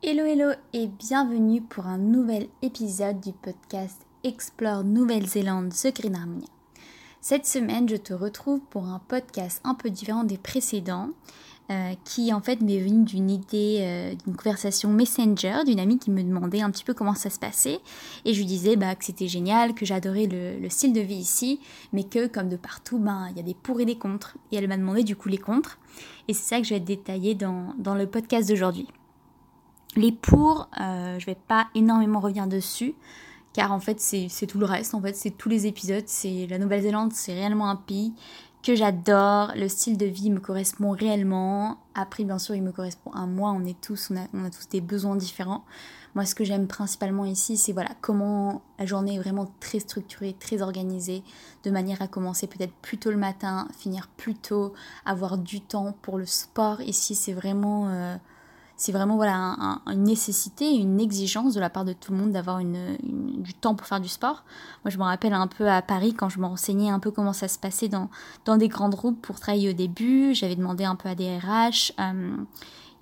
Hello hello et bienvenue pour un nouvel épisode du podcast Explore Nouvelle-Zélande The Green. Cette semaine, je te retrouve pour un podcast un peu différent des précédents euh, qui en fait m'est venu d'une idée, euh, d'une conversation Messenger d'une amie qui me demandait un petit peu comment ça se passait et je lui disais bah, que c'était génial, que j'adorais le, style de vie ici mais que comme de partout, ben, il y a des pour et des contre et elle m'a demandé du coup les contre et c'est ça que je vais détailler dans, dans le podcast d'aujourd'hui. Les pour, euh, je vais pas énormément revenir dessus, car en fait c'est tout le reste, en fait c'est tous les épisodes, c'est la Nouvelle-Zélande, c'est réellement un pays que j'adore, le style de vie me correspond réellement, après bien sûr il me correspond à moi, on est tous, on a, on a tous des besoins différents. Moi ce que j'aime principalement ici c'est voilà comment la journée est vraiment très structurée, très organisée, de manière à commencer peut-être plus tôt le matin, finir plus tôt, avoir du temps pour le sport. Ici c'est vraiment... Euh, c'est vraiment voilà une nécessité, une exigence de la part de tout le monde d'avoir une, du temps pour faire du sport. Moi, je me rappelle un peu à Paris quand je me renseignais un peu comment ça se passait dans, dans des grandes groupes pour travailler au début. J'avais demandé un peu à des RH. Euh,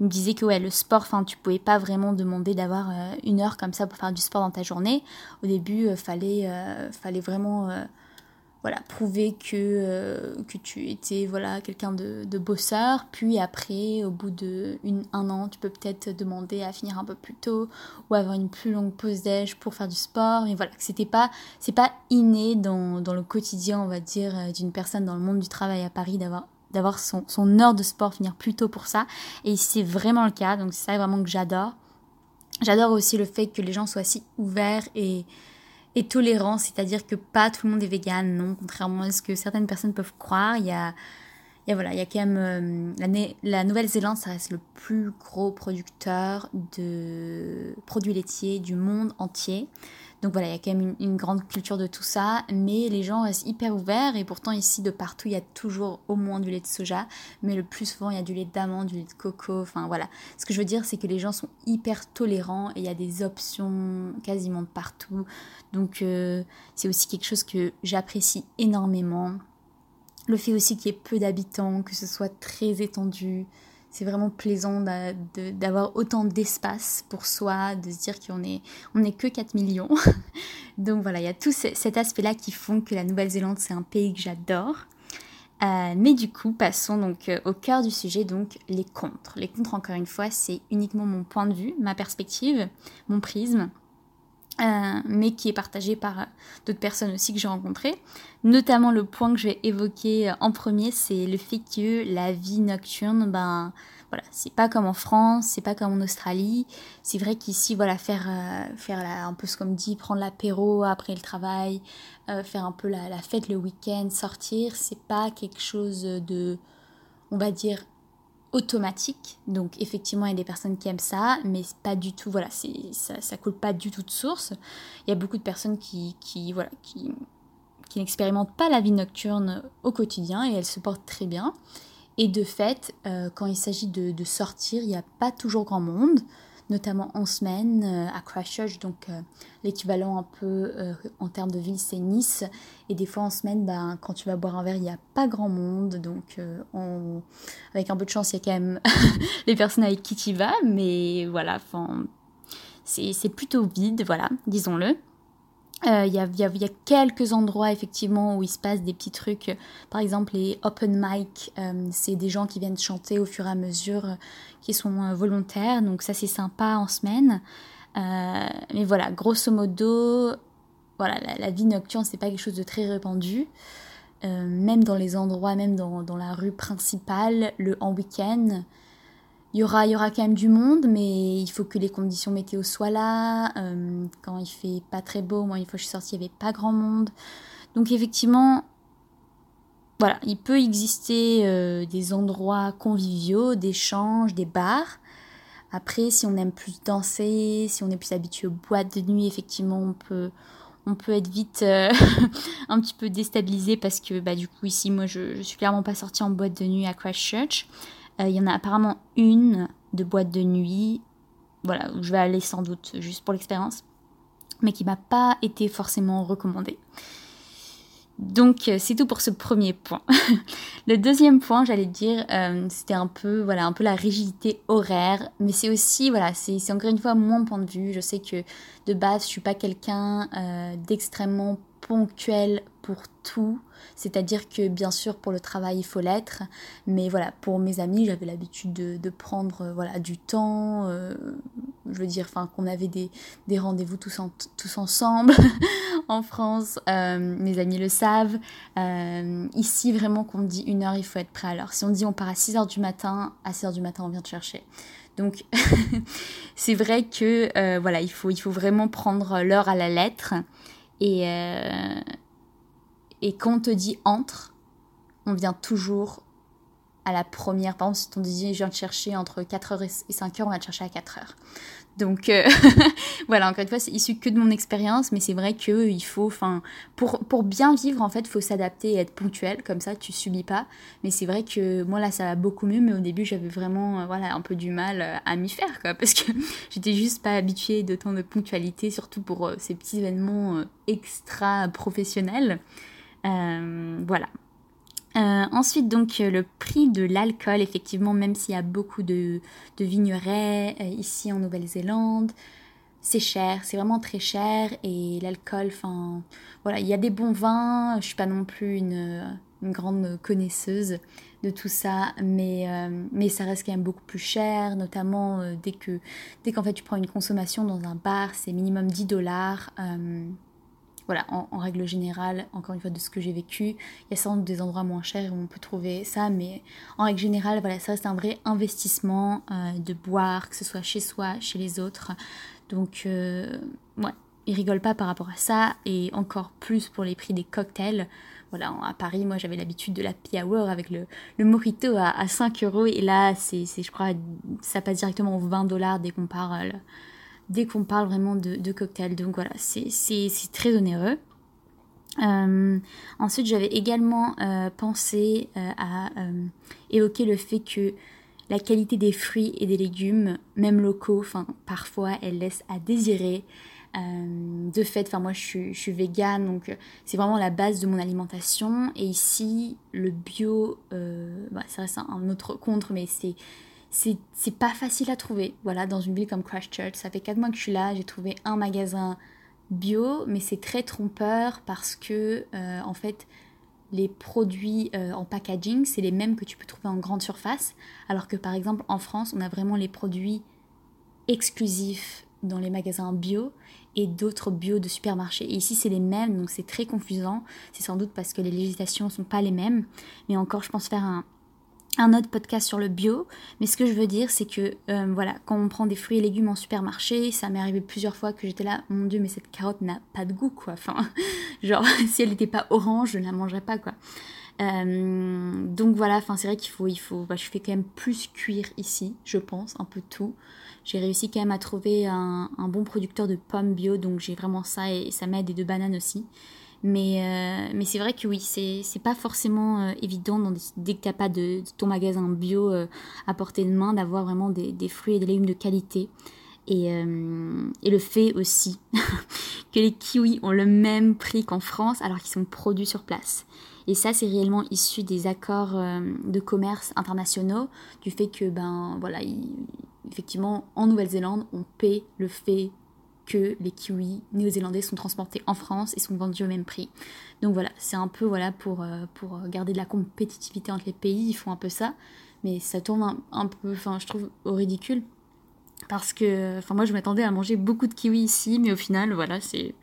ils me disaient que ouais, le sport, enfin, tu pouvais pas vraiment demander d'avoir euh, une heure comme ça pour faire du sport dans ta journée. Au début, euh, fallait, fallait vraiment voilà, prouver que, euh, que tu étais voilà, quelqu'un de, de, bosseur. Puis après, au bout de un an, tu peux peut-être demander à finir un peu plus tôt ou avoir une plus longue pause d'âge pour faire du sport. Mais voilà, c'était pas, c'est pas inné dans, dans, le quotidien, on va dire, euh, d'une personne dans le monde du travail à Paris d'avoir d'avoir son, son heure de sport, finir plus tôt pour ça. Et c'est vraiment le cas, donc c'est ça vraiment que j'adore. J'adore aussi le fait que les gens soient si ouverts et, et tolérant, c'est-à-dire que pas tout le monde est vegan, non, contrairement à ce que certaines personnes peuvent croire. Il y a, voilà, il y a quand même euh, la, la Nouvelle-Zélande, ça reste le plus gros producteur de produits laitiers du monde entier. Donc voilà, il y a quand même une, grande culture de tout ça, mais les gens restent hyper ouverts et pourtant ici de partout il y a toujours au moins du lait de soja, mais le plus souvent il y a du lait d'amande, du lait de coco, enfin voilà. Ce que je veux dire c'est que les gens sont hyper tolérants et il y a des options quasiment partout. Donc euh, c'est aussi quelque chose que j'apprécie énormément. Le fait aussi qu'il y ait peu d'habitants, que ce soit très étendu, c'est vraiment plaisant d'avoir autant d'espace pour soi, de se dire qu'on est, que 4 millions. donc voilà, il y a tout cet aspect-là qui font que la Nouvelle-Zélande, c'est un pays que j'adore. Euh, mais du coup, passons donc euh, au cœur du sujet, donc les contres. Les contres, encore une fois, c'est uniquement mon point de vue, ma perspective, mon prisme. Euh, mais qui est partagé par euh, d'autres personnes aussi que j'ai rencontrées. Notamment le point que je vais évoquer euh, en premier, c'est le fait que la vie nocturne, ben voilà, c'est pas comme en France, c'est pas comme en Australie. C'est vrai qu'ici, voilà, faire faire un peu ce qu'on dit, prendre l'apéro après le travail, faire un peu la, la fête le week-end, sortir, c'est pas quelque chose de, on va dire automatique. Donc effectivement, il y a des personnes qui aiment ça, mais pas du tout, voilà, ça, ça coule pas du tout de source. Il y a beaucoup de personnes qui, qui voilà, qui, qui n'expérimentent pas la vie nocturne au quotidien et elles se portent très bien. Et de fait, euh, quand il s'agit de, de, sortir, il n'y a pas toujours grand monde notamment en semaine euh, à Christchurch, donc euh, l'équivalent un peu euh, en termes de ville c'est Nice, et des fois en semaine, ben, quand tu vas boire un verre, il n'y a pas grand monde, donc avec un peu de chance, il y a quand même les personnes avec qui tu vas, mais voilà, c'est plutôt vide, voilà, disons-le. Il euh, y, a, y, a, y, a, quelques endroits effectivement où il se passe des petits trucs. Par exemple, les open mic, euh, c'est des gens qui viennent chanter au fur et à mesure, euh, qui sont volontaires. Donc ça, c'est sympa en semaine. mais voilà, grosso modo, voilà, la, la vie nocturne, c'est pas quelque chose de très répandu. même dans les endroits, même dans, dans la rue principale, le en week-end, il y aura, y aura quand même du monde, mais il faut que les conditions météo soient là. Euh, quand il fait pas très beau, moi, une fois que je suis sortie, il n'y avait pas grand monde. Donc effectivement, voilà, il peut exister euh, des endroits conviviaux, d'échanges, des bars. Après, si on aime plus danser, si on est plus habitué aux boîtes de nuit, effectivement, on peut, on peut être vite euh, un petit peu déstabilisé parce que bah, du coup ici moi je, je suis clairement pas sortie en boîte de nuit à Christchurch. Euh, il y en a apparemment une de boîte de nuit, voilà, où je vais aller sans doute juste pour l'expérience, mais qui m'a pas été forcément recommandée. Donc c'est tout pour ce premier point. le deuxième point, j'allais dire, c'était un peu voilà un peu la rigidité horaire, mais c'est aussi voilà c'est encore une fois mon point de vue. Je sais que de base je suis pas quelqu'un d'extrêmement ponctuel pour tout. C'est-à-dire que bien sûr pour le travail il faut l'être, mais voilà, pour mes amis j'avais l'habitude de, prendre euh, voilà, du temps, euh, je veux dire enfin, qu'on avait des, rendez-vous tous, tous ensemble en France, euh, mes amis le savent. ici vraiment qu'on dit une heure il faut être prêt à l'heure. Si on dit on part à 6h du matin, à 6h du matin on vient te chercher. Donc c'est vrai que voilà, il faut, il faut vraiment prendre l'heure à la lettre. Et, et quand on te dit entre, on vient toujours à la première. Par exemple, si on dit je viens te chercher entre 4h et 5h, on va te chercher à 4h. Donc euh, voilà, encore une fois, c'est issu que de mon expérience, mais c'est vrai que il faut, enfin, pour, bien vivre, en fait, il faut s'adapter et être ponctuel, comme ça, tu subis pas. Mais c'est vrai que moi, là, ça va beaucoup mieux, mais au début, j'avais vraiment, euh, voilà, un peu du mal euh, à m'y faire, quoi, parce que j'étais juste pas habituée d'autant de ponctualité, surtout pour ces petits événements extra professionnels. Voilà. Euh, ensuite, donc, le prix de l'alcool, effectivement, même s'il y a beaucoup de, de vignerets euh, ici en Nouvelle-Zélande, c'est cher, c'est vraiment très cher. Et l'alcool, enfin, voilà, il y a des bons vins. Je suis pas non plus une, une grande connaisseuse de tout ça, mais, mais ça reste quand même beaucoup plus cher, notamment dès que dès qu'en fait tu prends une consommation dans un bar, c'est minimum 10 dollars voilà, en, règle générale, encore une fois de ce que j'ai vécu, il y a sans doute des endroits moins chers où on peut trouver ça, mais en règle générale, voilà, ça reste un vrai investissement euh, de boire, que ce soit chez soi, chez les autres. Donc, euh, ouais, ils rigolent pas par rapport à ça, et encore plus pour les prix des cocktails. Voilà, à Paris, moi j'avais l'habitude de la hour avec le, le mojito à, 5 euros, et là, c'est, je crois, ça passe directement aux 20 dollars dès qu'on parle dès qu'on parle vraiment de, cocktail. Donc voilà, c'est très onéreux. Euh, ensuite, j'avais également euh, pensé euh, à évoquer le fait que la qualité des fruits et des légumes, même locaux, parfois, elle laisse à désirer. de fait, moi je suis, je donc c'est vraiment la base de mon alimentation. Et ici, le bio, bah, ça reste un autre contre, mais c'est c'est pas facile à trouver. Voilà, dans une ville comme Christchurch, ça fait 4 mois que je suis là, j'ai trouvé un magasin bio, mais c'est très trompeur parce que, euh, en fait, les produits euh, en packaging, c'est les mêmes que tu peux trouver en grande surface, alors que par exemple en France, on a vraiment les produits exclusifs dans les magasins bio et d'autres bio de supermarché. Et ici, c'est les mêmes, donc c'est très confusant. C'est sans doute parce que les législations ne sont pas les mêmes. Mais encore, je pense faire un, un autre podcast sur le bio, mais ce que je veux dire, c'est que euh, voilà, quand on prend des fruits et légumes en supermarché, ça m'est arrivé plusieurs fois que j'étais là, mon dieu, mais cette carotte n'a pas de goût, quoi. Enfin, genre, si elle n'était pas orange, je ne la mangerais pas, quoi. Euh, donc voilà, enfin, c'est vrai qu'il faut, il faut, bah, je fais quand même plus cuire ici, je pense, un peu tout. J'ai réussi quand même à trouver un, un bon producteur de pommes bio, donc j'ai vraiment ça et ça m'aide et de bananes aussi. Mais, euh, mais c'est vrai que oui, c'est pas forcément euh, évident dès que tu n'as pas de, ton magasin bio euh, à portée de main d'avoir vraiment des, des, fruits et des légumes de qualité. Et, et le fait aussi que les kiwis ont le même prix qu'en France alors qu'ils sont produits sur place. Et ça, c'est réellement issu des accords de commerce internationaux, du fait que, ben voilà, effectivement, en Nouvelle-Zélande, on paie le fait que les kiwis néo-zélandais sont transportés en France et sont vendus au même prix. Donc voilà, c'est un peu voilà pour, euh, pour garder de la compétitivité entre les pays, ils font un peu ça, mais ça tourne un, peu, enfin je trouve, au ridicule. Parce que, enfin moi je m'attendais à manger beaucoup de kiwis ici, mais au final, voilà, c'est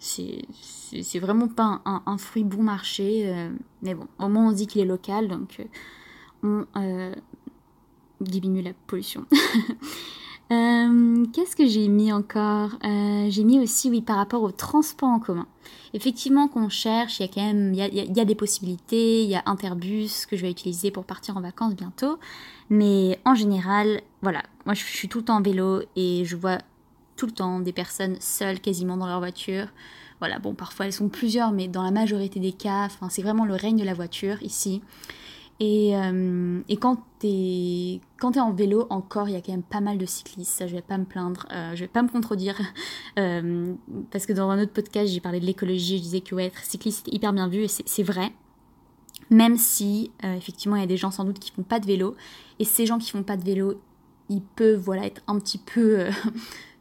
c'est vraiment pas un, fruit bon marché. Euh, mais bon, au moins on dit qu'il est local, donc euh, on diminue la pollution. Euh, qu'est-ce que j'ai mis encore? Euh, J'ai mis aussi, oui, par rapport au transport en commun. Effectivement, qu'on cherche, il y a quand même, il y a, des possibilités. Il y a Interbus que je vais utiliser pour partir en vacances bientôt. Mais en général, voilà, moi je, suis tout le temps en vélo et je vois tout le temps des personnes seules quasiment dans leur voiture. Voilà, bon, parfois elles sont plusieurs, mais dans la majorité des cas, c'est vraiment le règne de la voiture ici. Et, euh, et quand tu es, quand es en vélo, encore, il y a quand même pas mal de cyclistes. Ça, je vais pas me plaindre, euh, je vais pas me contredire. Euh, parce que dans un autre podcast, j'ai parlé de l'écologie. Je disais que ouais, être cycliste, c'était hyper bien vu. Et c'est vrai. Même si, effectivement, il y a des gens sans doute qui font pas de vélo. Et ces gens qui font pas de vélo, ils peuvent voilà, être un petit peu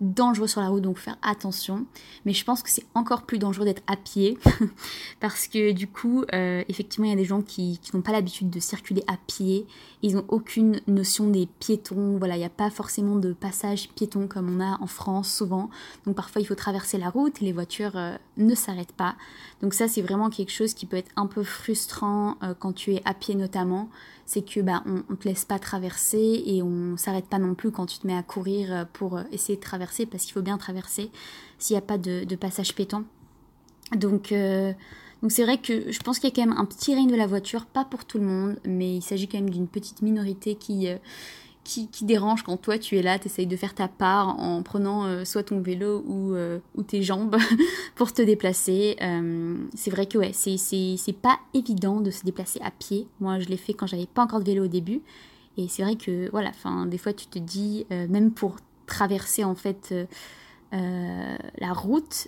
dangereux sur la route, donc faire attention. Mais je pense que c'est encore plus dangereux d'être à pied, parce que du coup, euh, effectivement, il y a des gens qui, n'ont pas l'habitude de circuler à pied, ils n'ont aucune notion des piétons, voilà, il n'y a pas forcément de passage piéton comme on a en France souvent, donc parfois il faut traverser la route et les voitures euh, ne s'arrêtent pas. Donc ça, c'est vraiment quelque chose qui peut être un peu frustrant euh, quand tu es à pied notamment, c'est que bah, on, ne te laisse pas traverser et on s'arrête pas non plus quand tu te mets à courir pour essayer de traverser parce qu'il faut bien traverser s'il n'y a pas de, passage pétant. Donc, euh, donc c'est vrai que je pense qu'il y a quand même un petit règne de la voiture, pas pour tout le monde, mais il s'agit quand même d'une petite minorité qui, euh, qui, dérange quand toi tu es là, tu essayes de faire ta part en prenant euh, soit ton vélo ou, ou tes jambes pour te déplacer. c'est vrai que ouais, c'est pas évident de se déplacer à pied. Moi je l'ai fait quand j'avais pas encore de vélo au début. Et c'est vrai que voilà, enfin, des fois tu te dis, même pour traverser en fait euh, euh, la route,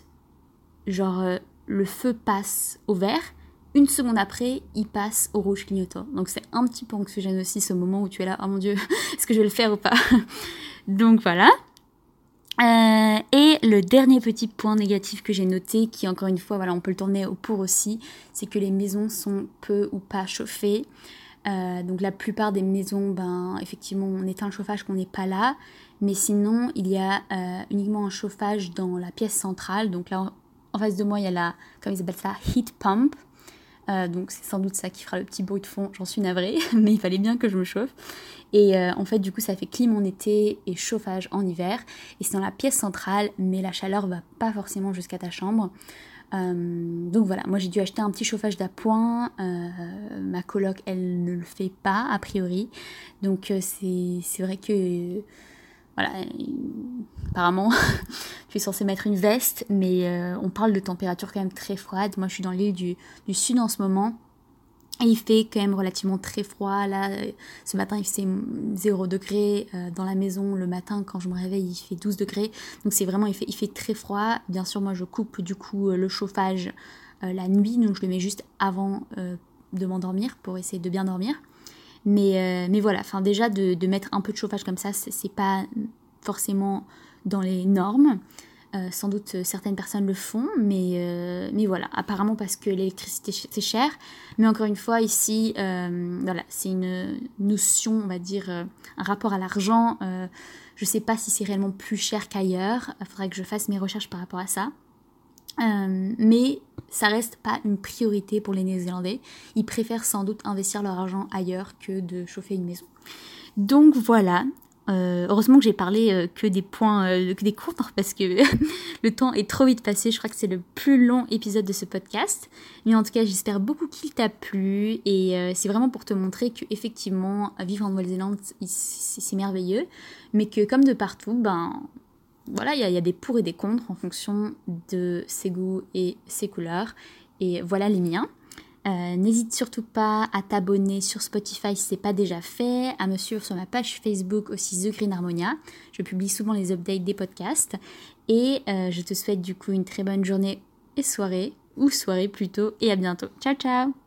genre euh, le feu passe au vert, une seconde après, il passe au rouge clignotant. Donc c'est un petit peu anxiogène aussi ce moment où tu es là, oh mon dieu, est-ce que je vais le faire ou pas? Donc voilà. et le dernier petit point négatif que j'ai noté, qui encore une fois, voilà, on peut le tourner au pour aussi, c'est que les maisons sont peu ou pas chauffées. donc la plupart des maisons, ben effectivement, on éteint le chauffage qu'on n'est pas là. Mais sinon, il y a euh, uniquement un chauffage dans la pièce centrale. Donc là, en face de moi, il y a la, comme ils appellent ça, heat pump. Euh, donc c'est sans doute ça qui fera le petit bruit de fond, j'en suis navrée, mais il fallait bien que je me chauffe. Et euh, en fait, du coup, ça fait clim en été et chauffage en hiver. Et c'est dans la pièce centrale, mais la chaleur va pas forcément jusqu'à ta chambre. donc voilà, moi j'ai dû acheter un petit chauffage d'appoint. ma coloc, elle ne le fait pas, a priori. Donc c'est vrai que voilà, apparemment, tu es censé mettre une veste, mais euh, on parle de température quand même très froide. Moi, je suis dans l'île du, sud en ce moment. Et il fait quand même relativement très froid. Là, euh, ce matin, il fait 0 degré. Euh, dans la maison, le matin, quand je me réveille, il fait 12 degrés. Donc, c'est vraiment, il fait, il fait très froid. Bien sûr, moi, je coupe du coup le chauffage la nuit. Donc, je le mets juste avant de m'endormir pour essayer de bien dormir. Mais, euh, mais voilà, enfin déjà de, de, mettre un peu de chauffage comme ça, c'est pas forcément dans les normes. Euh, sans doute euh, certaines personnes le font, mais, mais voilà, apparemment parce que l'électricité c'est cher. Mais encore une fois, ici, voilà, c'est une notion, on va dire, un rapport à l'argent. je ne sais pas si c'est réellement plus cher qu'ailleurs. Il faudrait que je fasse mes recherches par rapport à ça. Euh, mais ça reste pas une priorité pour les Néo-Zélandais. Ils préfèrent sans doute investir leur argent ailleurs que de chauffer une maison. Donc voilà. Euh, heureusement que j'ai parlé euh, que des points, que des contre, parce que le temps est trop vite passé. Je crois que c'est le plus long épisode de ce podcast. Mais en tout cas, j'espère beaucoup qu'il t'a plu. Et c'est vraiment pour te montrer que effectivement, vivre en Nouvelle-Zélande, c'est merveilleux. Mais que comme de partout, ben, voilà, il y, a des pour et des contre en fonction de ses goûts et ses couleurs. Et voilà les miens. Euh, n'hésite surtout pas à t'abonner sur Spotify si ce n'est pas déjà fait, à me suivre sur ma page Facebook aussi The Green Harmonia. Je publie souvent les updates des podcasts. Et euh, je te souhaite du coup une très bonne journée et soirée, ou soirée plutôt, et à bientôt. Ciao ciao